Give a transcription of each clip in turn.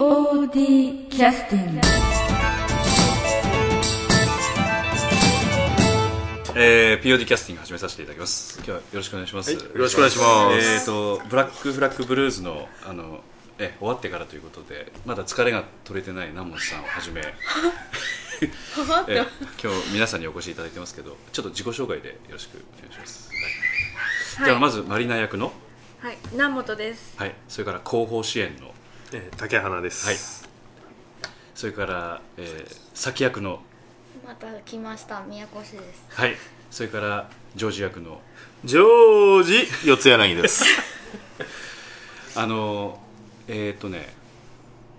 POD キャスティングえー、POD キャスティング始めさせていただきます。今日はよろしくお願いします、よろしくお願いします。えーとブラックフラッグブルーズのあのえ終わってからということでまだ疲れが取れてない南本さんをはじめ。え今日皆さんにお越しいただいてますけどちょっと自己紹介でよろしくお願いします、はい。じゃあまずマリナ役の？はい、南本です。はいそれから後方支援のえー竹花です。はい。それから、えー、先役の。また来ました宮古市です。はい。それからジョージ役の。ジョージ四谷柳です。あのえっ、とね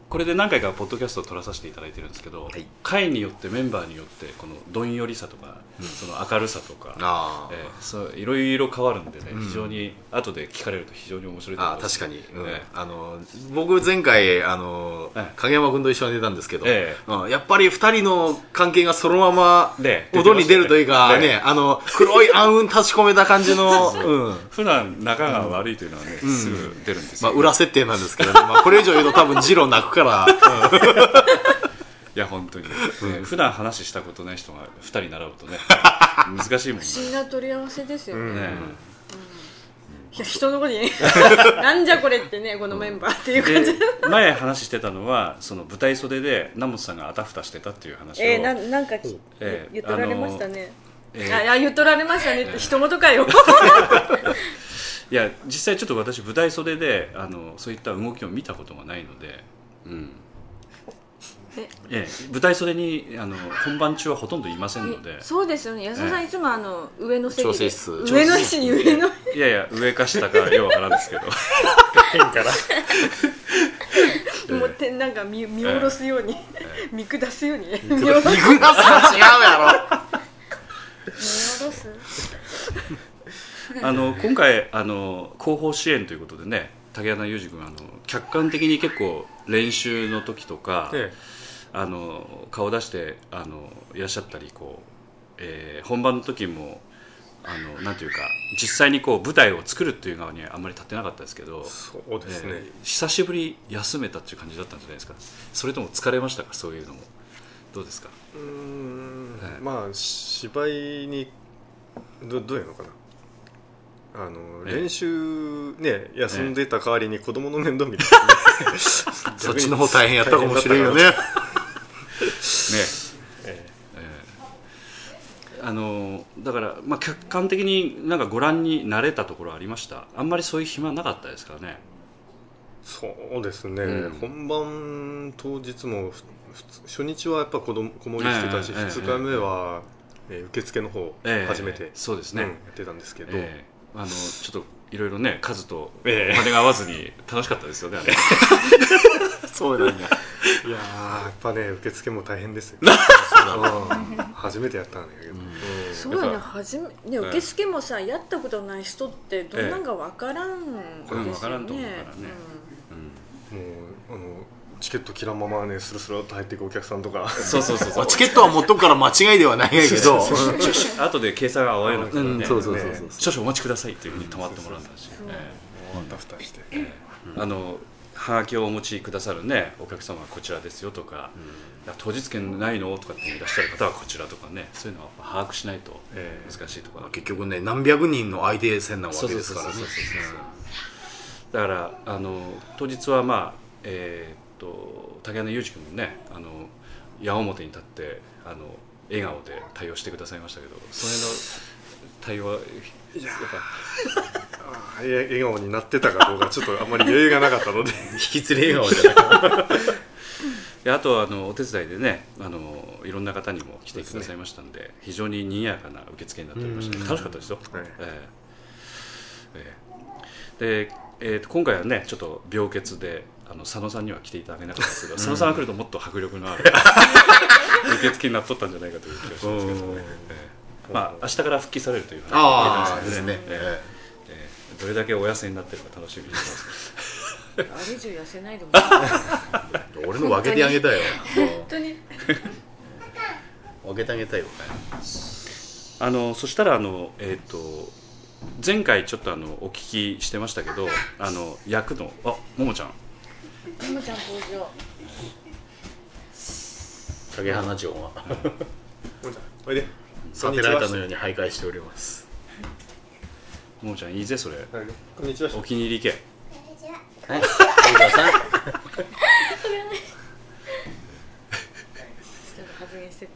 これで何回かポッドキャストを撮らさせていただいてるんですけど、い。回によってメンバーによってこのどんよりさとか、その明るさとか、えーそういろいろ変わるんでね、非常に後で聞かれると非常に面白いと思いあます確かに、あの僕前回あの、ええ。影山君と一緒に出たんですけど、ええ。うん、やっぱり二人の関係がそのままね音に出るというか、ね。ねあの黒い暗雲立ち込めた感じの、う。ん。普段仲が悪いというのはね、すぐ出るんですよ、まあ、裏設定なんですけどね、まあ、これ以上言うと多分ジロー泣くから、いや本当に、ね普段話したことない人が2人並ぶとね 難しいもんね。不思議な取り合わせですよね。ねいや、人のことに、なんじゃこれってね、このメンバーっていう感じ。で前話してたのはその舞台袖で南本さんがあたふたしてたっていう話を、えー、なんなんかき、えー言っとられましたね。えー。ああ、言っとられましたねって、人事かよ。いや実際ちょっと私舞台袖であのそういった動きを見たことがないので、うんえ。ええ。舞台袖にあの本番中はほとんどいませんので。そうですよね。安田さん、ええ。いつもあの、上の席で。調整室。上の位置に上の。いやいや上か下かようわからんですけど。変から。もうてなんか見見下ろすように、見下すように。ね。見見下ろす。下す。は違うや見下ろす。あの今回あの後方支援ということでね竹穴裕二君あの客観的に結構練習の時とか、えあの顔出してあのいらっしゃったりこう、えー本番の時もあのなんていうか実際にこう舞台を作るっていう側にはあんまり立ってなかったですけどえ、そうですね。えー久しぶり休めたっていう感じだったんじゃないですか。それとも疲れましたか？そういうのも。どうですか？うーん。ええまあ芝居にどどういうのかな？あのええ。練習ね休んでた代わりに子供の面倒見てたんでろそっちの方大変やったかもしれんよねね。えあのだから、まあ、客観的になんかご覧になれたところありました？あんまりそういう暇なかったですからね？そうですね、うん。本番当日もふふつ初日はやっぱ子供子守りしてたし、ええええ2日目は、えー受付の方ええ初めて、そうですね。うんやってたんですけど、ええあのちょっといろいろね数とええお金が合わずに楽しかったですよねあれ そうなんやいやーやっぱね受付も大変ですよ。うん。初めてやったんだけど、うん。そうやね、やっぱ。はじめ、ね、受付もさ、やったことない人って、どんなんかわからんですよね。うん。わからんと思うからね。もうあのチケット切らんままねスルスルっと入っていくお客さんとか。そうそうそうそう。まあチケットは持っとくから間違いではないけど。後で計算が合わなくてうん。ねそうそうそうそう。少々お待ちくださいっていうふうに止まってもらったし、そうえわたふたして、えあのはがきをお持ちくださるねお客様はこちらですよとか、いや当日券ないの？とかっていらっしゃる方はこちらとかねそういうのは把握しないとええ。難しいところ、結局ね何百人の相手戦なわけですからね。だからあの当日はまあえーっと竹穴裕二君もねあの矢面に立ってあの笑顔で対応してくださいましたけどそれの対応はやっあーえ笑顔になってたかどうかちょっとあんまり余裕がなかったので。引き連れ笑顔じゃなく あとはあのお手伝いでねあのいろんな方にも来てくださいましたんで非常に賑やかな受付になっておりました。ね楽しかったですよ、はい。ええ。ええ。で、えーと今回はねちょっと病欠であの佐野さんには来ていただけなかったですけど、佐野さんが来るともっと迫力のある 受付になっとったんじゃないかという気がしますけどね、ええ。まあ明日から復帰されるという話ですね。ええ。ええどれだけお痩せになってるか楽しみにしてます。あれ以上痩せないでも。俺の分けてあげたよ。本当に。分けてあげたよ。あのそしたらあの、えー、と前回ちょっとあのお聞きしてましたけどあの役のあももちゃん。ももちゃん登場。影花城は。もんちゃんおいで。サテライトのように徘徊しておりますももちゃんいいぜそれ。はい。こんにちは。お気に入り行けはい。相川さん。ちょっと発言してっ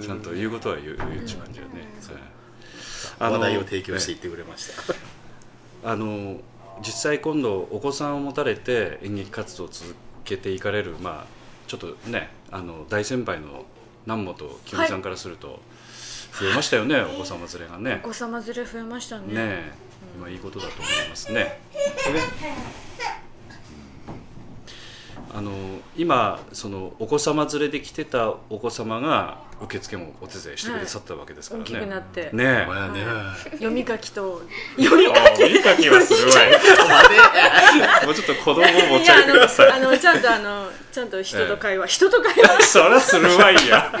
た。ちゃんと言うことは言う言うっう感じだね、はい話題を提供していってくれました。あの実際今度お子さんを持たれて演劇活動を続けていかれるまあちょっとねあの大先輩の南本清美さんからすると、増えましたよねお子様連れがね。お子様連れ増えましたね。ねえ今いいことだと思いますね。あの今そのお子様連れで来てたお子様が受付もお手伝いしてくださったわけですからね、大きくなって。ねえ。お前ね読み書きと。読み書きお見かけはするわい。もうちょっと子供を持ち上げてください。あのあのちゃんとあのちゃんと人と会話、人と会話。そりゃするわいや。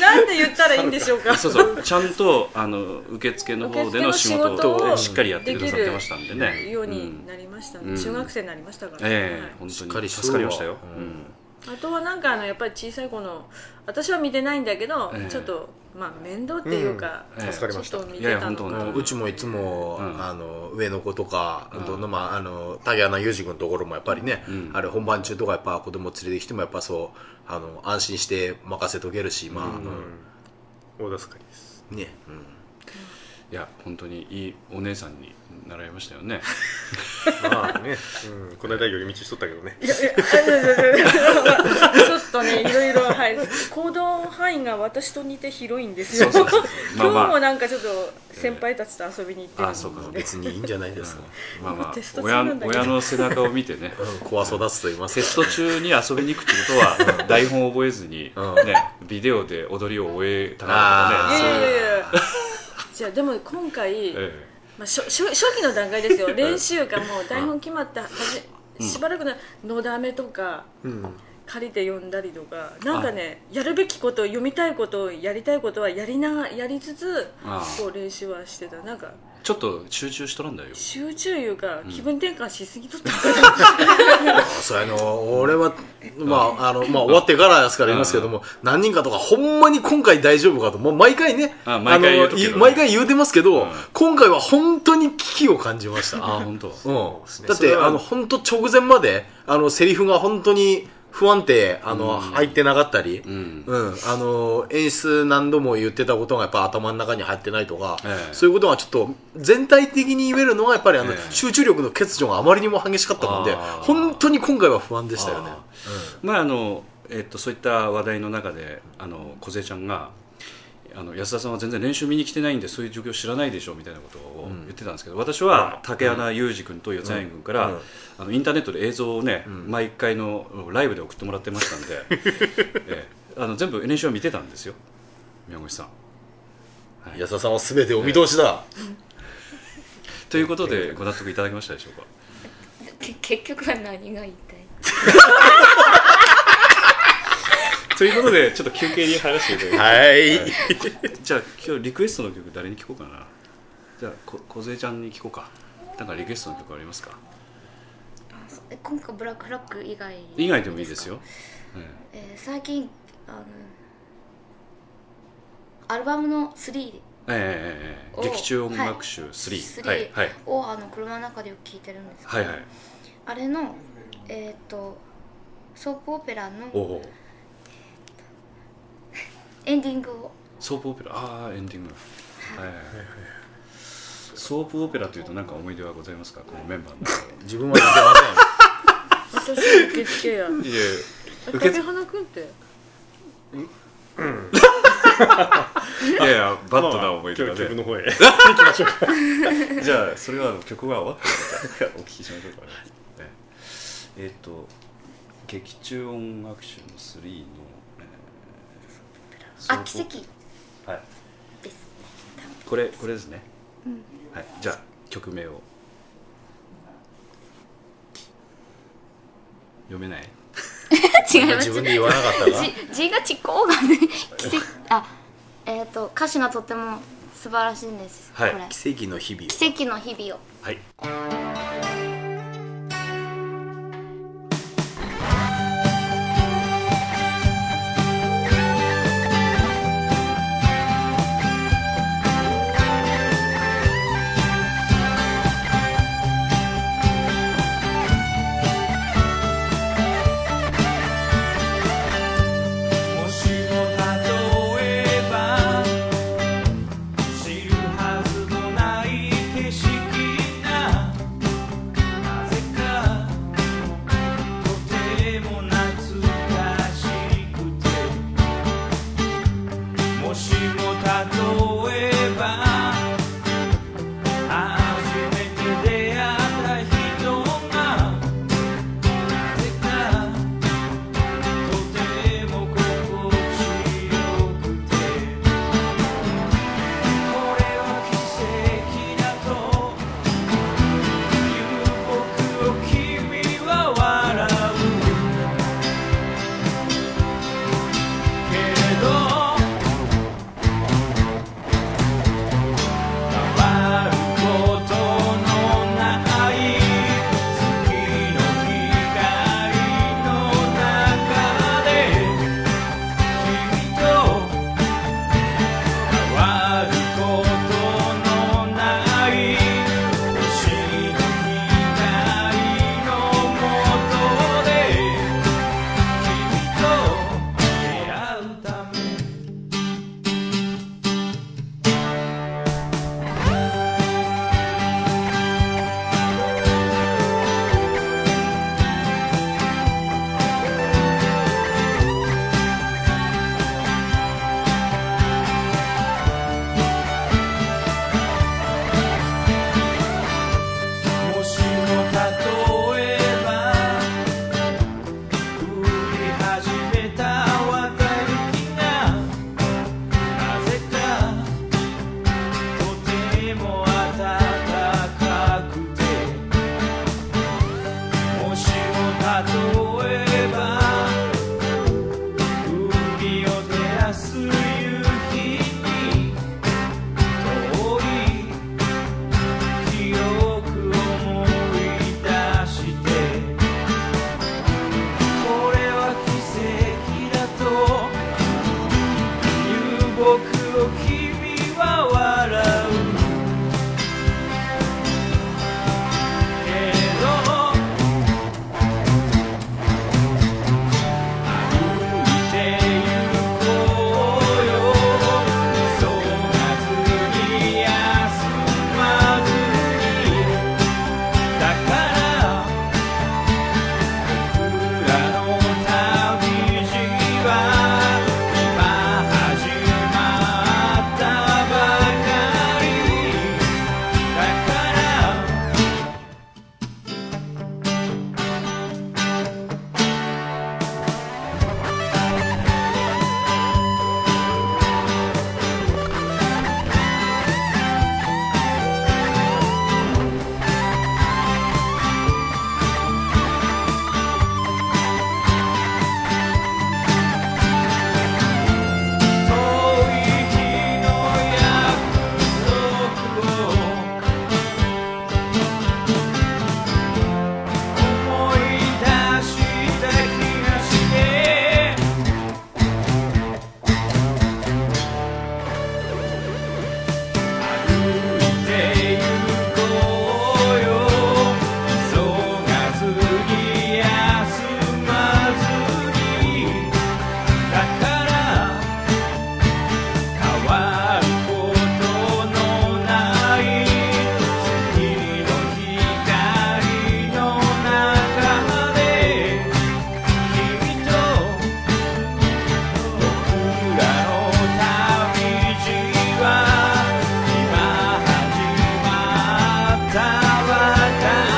なんで言ったらいいんでしょうか。そうそう。ちゃんとあの受付の方での仕事ををしっかりやってくださってましたんでね。ようになりましたね、うん。中学生になりましたから。ね、ええはい。本当しっかりに助かりましたよ、う。んうんあとはなんかあのやっぱり小さい子の私は見てないんだけど、ええ。ちょっとまあ面倒っていうか、うんええ助かりました。ちょっと見いやいてたのかや本当本うちもいつも、うん。あの上の子とか、うん。どんどんまああの竹穴裕二君のところもやっぱりね、うん。あれ本番中とかやっぱ子供連れてきてもやっぱそうあの安心して任せとけるしまあ、あのうん。大助かりです。ね、うんいや本当にいいお姉さんになられましたよね。まあね、うん、この間寄り道しとったけどね。いやいやちょっとねいろいろはい。行動範囲が私と似て広いんですよ。そうそうそう。まあまあ。今日もなんかちょっと先輩たちと遊びに行ってるあそうか別にいいんじゃないですか、まあまあ親親の背中を見てね。うん、子は育つと言います。テスト中に遊びに行くってことは台本を覚えずに、うん。ね、ビデオで踊りを終えたいやいやいやじゃあでも今回、まあ、初初初期の段階ですよ。練習がもう台本決まったはじしばらくの「のだめ」とかうん借りて読んだりとかなんかねやるべきこと読みたいことやりたいことはやりながやりつつああ。こう練習はしてた。なんかえちょっと集中しとらんだよ。集中いうか気分転換しすぎとった、そうあの。俺は、まああのまあ、終わってからですから言いますけども、何人かとかほんまに今回大丈夫かと。もう毎回ねあ毎回言うとのくけどね。い毎回言うてますけど、うん。今回は本当に危機を感じました。ああ本当。うん、だってそれは。あの本当直前まであのセリフが本当に不安定あの、うん。入ってなかったり、うん。うん、あの演出何度も言ってたことがやっぱ頭の中に入ってないとか、ええ。そういうことがちょっと全体的に言えるのはやっぱりあの、ええ。集中力の欠如があまりにも激しかったもんで本当に今回は不安でしたよね。あ。まああのえっとそういった話題の中であの梢ちゃんがあの安田さんは全然練習見に来てないんでそういう状況知らないでしょみたいなことを言ってたんですけど、私は竹穴裕二君と四谷君から、うん。あのインターネットで映像をね、ん。毎回のライブで送ってもらってましたんで、ええ。あの全部練習は見てたんですよ宮越さん。はい。安田さんは全てお見通しだ。ということでご納得いただけましたでしょうか？け結局は何が言いたい？ということでちょっと休憩に入らせていただきます。はい。じゃあ今日リクエストの曲誰に聴こうかな。じゃあこ梢ちゃんに聴こうか。なんかリクエストの曲ありますか？今回ブラックフラッグ以外以外でもいいですよ、えー最近あのアルバムの3ええええええ。お劇中音楽集3、3はい。はい。をあの車の中でよく聴いてるんですけど、はいはい。あれのえっ、とソープオペラのおおエンディングを。ソープオペラ。ああエンディング。はい。はいはいソープオペラというと何か思い出はございますか？このメンバーの。中で自分は似てません。私受付や。いえ受竹け花くんって。いやいやバッドな思い出がね曲の方へ。じゃあそれは曲が終わったらお聞きしましょうかね。ね。えっ、と劇中音楽集の3の、えーあ奇跡。はい。ですこれこれですね、はい。じゃあ曲名を。読めない？違います。自分で言わなかったか。字字がちこうがね奇跡。あえっ、と歌詞がとっても素晴らしいんです、はい。奇跡の日々を。奇跡の日々を。はいば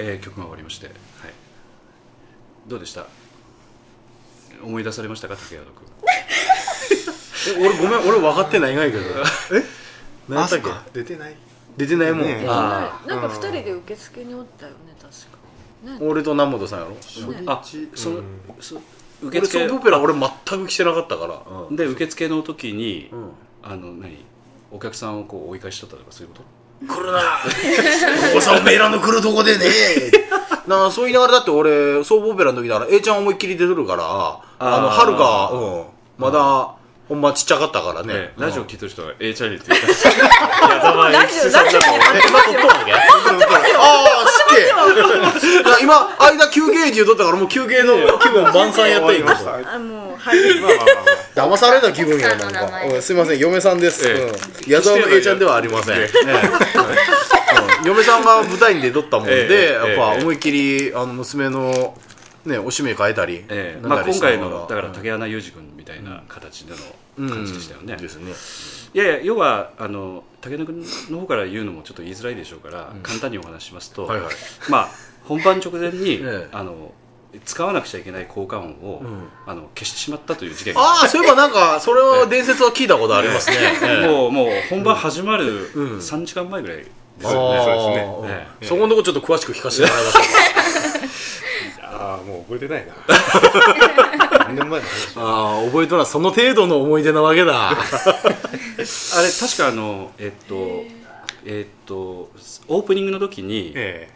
えー曲が終わりまして、はい、どうでした？思い出されましたか？竹谷君。え 俺ごめん俺分かってないがいけど。え？何やったっけあ出てない。出てないもん、ねあなんか二人で受付におったよね確か。ね。俺と南本さんやろ？あその、うん。そ受受付付オペラ俺全く来てなかったから、うん。で受付の時に、うん。あの何？お客さんをこう追い返しとったとかそういうこと？来るな。ここさおめえらの来るとこでね。なあそう言いながらだって俺総合オペラの時だから A ちゃん思いっきり出てるからあのあー春が、うん、まだほんまちっちゃかったからね、ねラジオ聞いてる人は A チャリって。言うラジオラジオえ今撮っとんわけああ知っていや今間休憩中撮ったからもう休憩の気分満載やった終わ今りましたあもうはい騙された気分やなんか。すいません嫁さんです、矢沢の A ちゃんではありません、嫁さんが舞台に出とったもんで、ええやっぱええ。思いっきりあの娘のねおしめ変えたり、えまあ、今回のだから竹穴裕二君みたいな形での感じでしたよね、ですね。いやいや要はあの竹穴君の方から言うのもちょっと言いづらいでしょうから、簡単にお話ししますと、はいはい。まあ本番直前に、ええ。あの使わなくちゃいけない効果音を、ん。あの消してしまったという事件が。ああそういえばなんかそれは伝説は聞いたことありますね、ええ。もうもう本番始まるうん。3時間前ぐらいですあよね、ー。そうですね。うんええ。そこのとこちょっと詳しく聞かせてもらいましもう覚えてないな。何年前の話うああ覚えとるのはその程度の思い出なわけだ。あれ確かあのえっとえっとオープニングの時にえ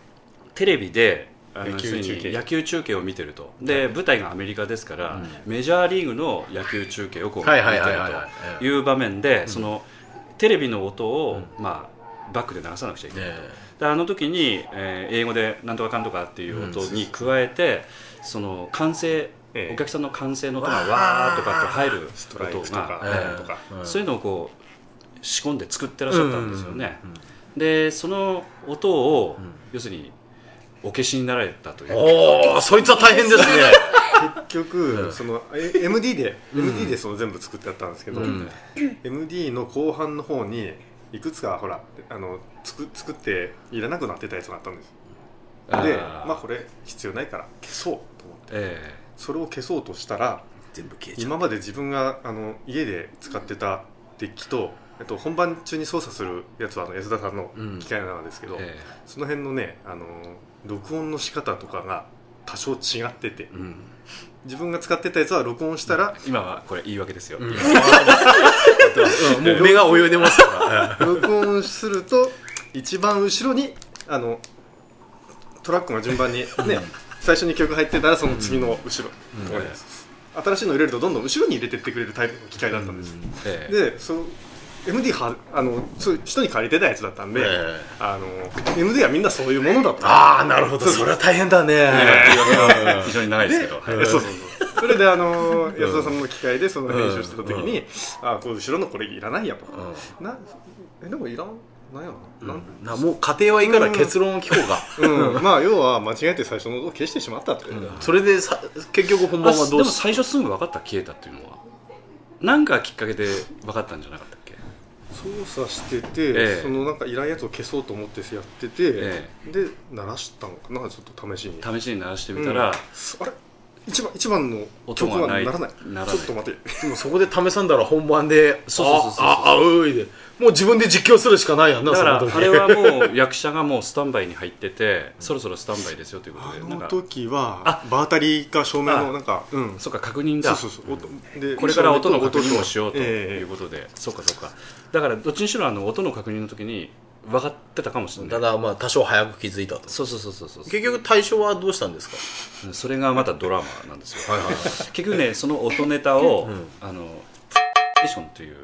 テレビで野球中継。野球中継を見てると。で舞台がアメリカですから、メジャーリーグの野球中継をこう見はいてるという場面で、そのテレビの音を、まあ、バックで流さなくちゃいけないと、えであの時に、えー英語で「なんとかかんとか」っていう音に加えて、その歓声ええ。お客さんの歓声の音がわー。っとかって入るストライ音クとかが、ええ。とか。うん。そういうのをこう仕込んで作ってらっしゃったんですよね、でその音を、要するにお消しになられたという。おおそいつは大変ですね。結局、そのえ MD で、MD でその全部作ってあったんですけど、うん。MD の後半の方にいくつかほらあの作作っていらなくなってたやつがあったんです。でまあこれ必要ないから消そうと思って。えそれを消そうとしたら全部消えちゃう。今まで自分があの家で使ってたデッキと、えっと、本番中に操作するやつはあの安田さんの機械なんですけど、ええ。その辺のねあの録音の仕方とかが多少違ってて。えうん。自分が使ってたやつは録音したら今はこれ言い訳ですよ、うんうんもう目が泳いでますから録音すると一番後ろにあのトラックが順番にね最初に曲入ってたらその次の後ろ。新しいの入れるとどんどん後ろに入れてってくれるタイプの機械だったんです。ええ。でその MD はあのそう人に借りてたやつだったんで、ええ。あの MD はみんなそういうものだった。ああなるほど。それは大変だね。非常に長いですけど、そうそうそれであの安田さんの機械でその編集してた時に、あこう後ろのこれいらないやと、なえでもいらんなんやろな、なん。なもう家庭はいいから結論を聞こうかうん、まあ要は間違えて最初の音を消してしまったという、それでさ結局本あ番はどでも最初すぐ分かった消えたっていうのは。何かきっかけで分かったんじゃなかったっけ？操作してて、ええ。そのなんかいらんやつを消そうと思ってやってて、えで鳴らしたのかな？ちょっと試しに。試しに鳴らしてみたら、あれ？一番一番の音曲はならない。ならない。ちょっと待って。でもそこで試さんだら本番でそうそうそうそう。あああういで。もう自分で実況するしかないやんなだからその時。あれはもう役者がもうスタンバイに入っててそろそろスタンバイですよということあのでなんか時はあ場当たりか照明あのなんかうん。そうか確認だ。そうそうそう。音でこれから音の確認をしようとええ。いうことで、そうかそうか。だからどっちにしろあの音の確認の時に分かってたかもしれない。ただまあ多少早く気づいたと。そうそうそうそうそう。結局対象はどうしたんですか？それがまたドラマなんですよ、はいはいはい。結局ねその音ネタを、うん。あのプレイステーションという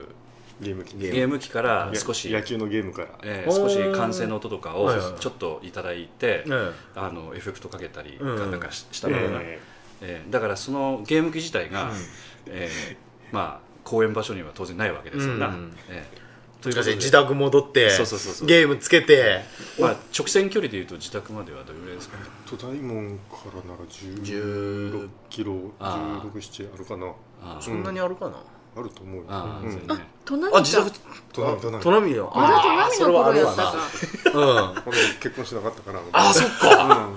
ゲーム機。ゲゲーム機から少し、野球のゲームから。えー少し歓声の音とかをちょっといただいて、えあのエフェクトかけたりうんなんかししたのかな、え。えーだからそのゲーム機自体が、えーまあ公演場所には当然ないわけですよな、うんえーとえいうことで。自宅戻ってそうそうそうそう。ゲームつけて。まあ、直線距離でいうと自宅まではどれぐらいですか？ね大門からなら10 16キロあ16、7あるかな。そんなにあるかな？あると思うよ。ああ自宅隣隣。隣よ。まだ隣のそれはあるわ頃やったか。なうん。俺結婚しなかったから。あそっか。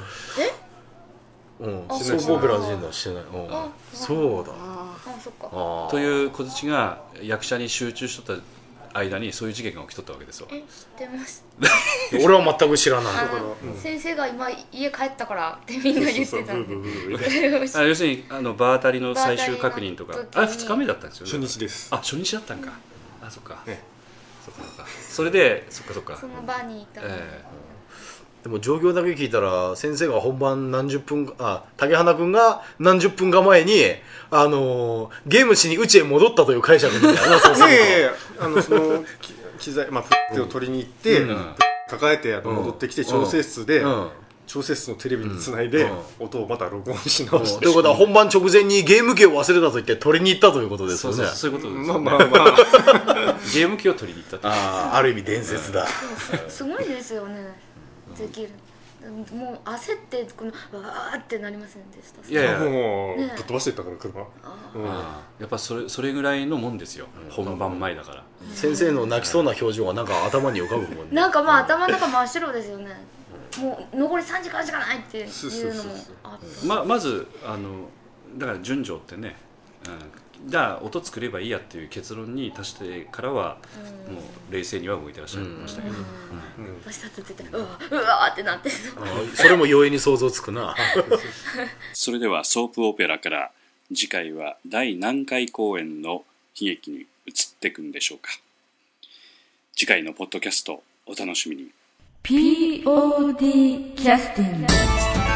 うん。うん。あそうそう。僕ら人はしてない。うん。あそうだ。あそっか。という小槌が役者に集中しとった間にそういう事件が起きとったわけですよえ知ってます。俺は全く知らない。あからうん。先生が今家帰ったからってみんな言ってた。要するにあの場当たりの最終確認とか。あ2日目だったんですよね。初日です。あ初日だったんか。あそっか。えそっか。そっか。それでそっかそっか。その場にいたえでも状況だけ聞いたら先生が本番何十分あ竹花君が何十分か前にあのーゲームしに家へ戻ったという解釈みたいな。そ ういやいやいやあのそのき機材まあプッテを取りに行って、うん。抱えて戻ってきて調整室で、うん。調整室のテレビにつないで、うん。音をまた録音し直して、ということは本番直前にゲーム機を忘れたと言って取りに行ったということですよね。そうそうそういうことですよ、ね。まあまあまあ。ゲーム機を取りに行ったとああある意味伝説だ。すごいですよねできる。もう焦ってこのわーってなりませんでした？いやいや。もうね。ぶっ飛ばしていったから車、あうん。やっぱそれそれぐらいのもんですよ、本番前だから。先生の泣きそうな表情がなんか頭に浮かぶもんね。なんかまあ頭の中真っ白ですよね。もう残り3時間しかないっていうのもあった。ままずあのだから順序ってね、うん、じゃあ音作ればいいやっていう結論に達してからは、うん。もう冷静には動いてらっしゃいましたけど、うん。私だって絶対うわうわーってなって。それも容易に想像つくな。それではソープオペラから次回は第何回公演の悲劇に移っていくんでしょうか。次回のポッドキャストお楽しみに。POD キャスティング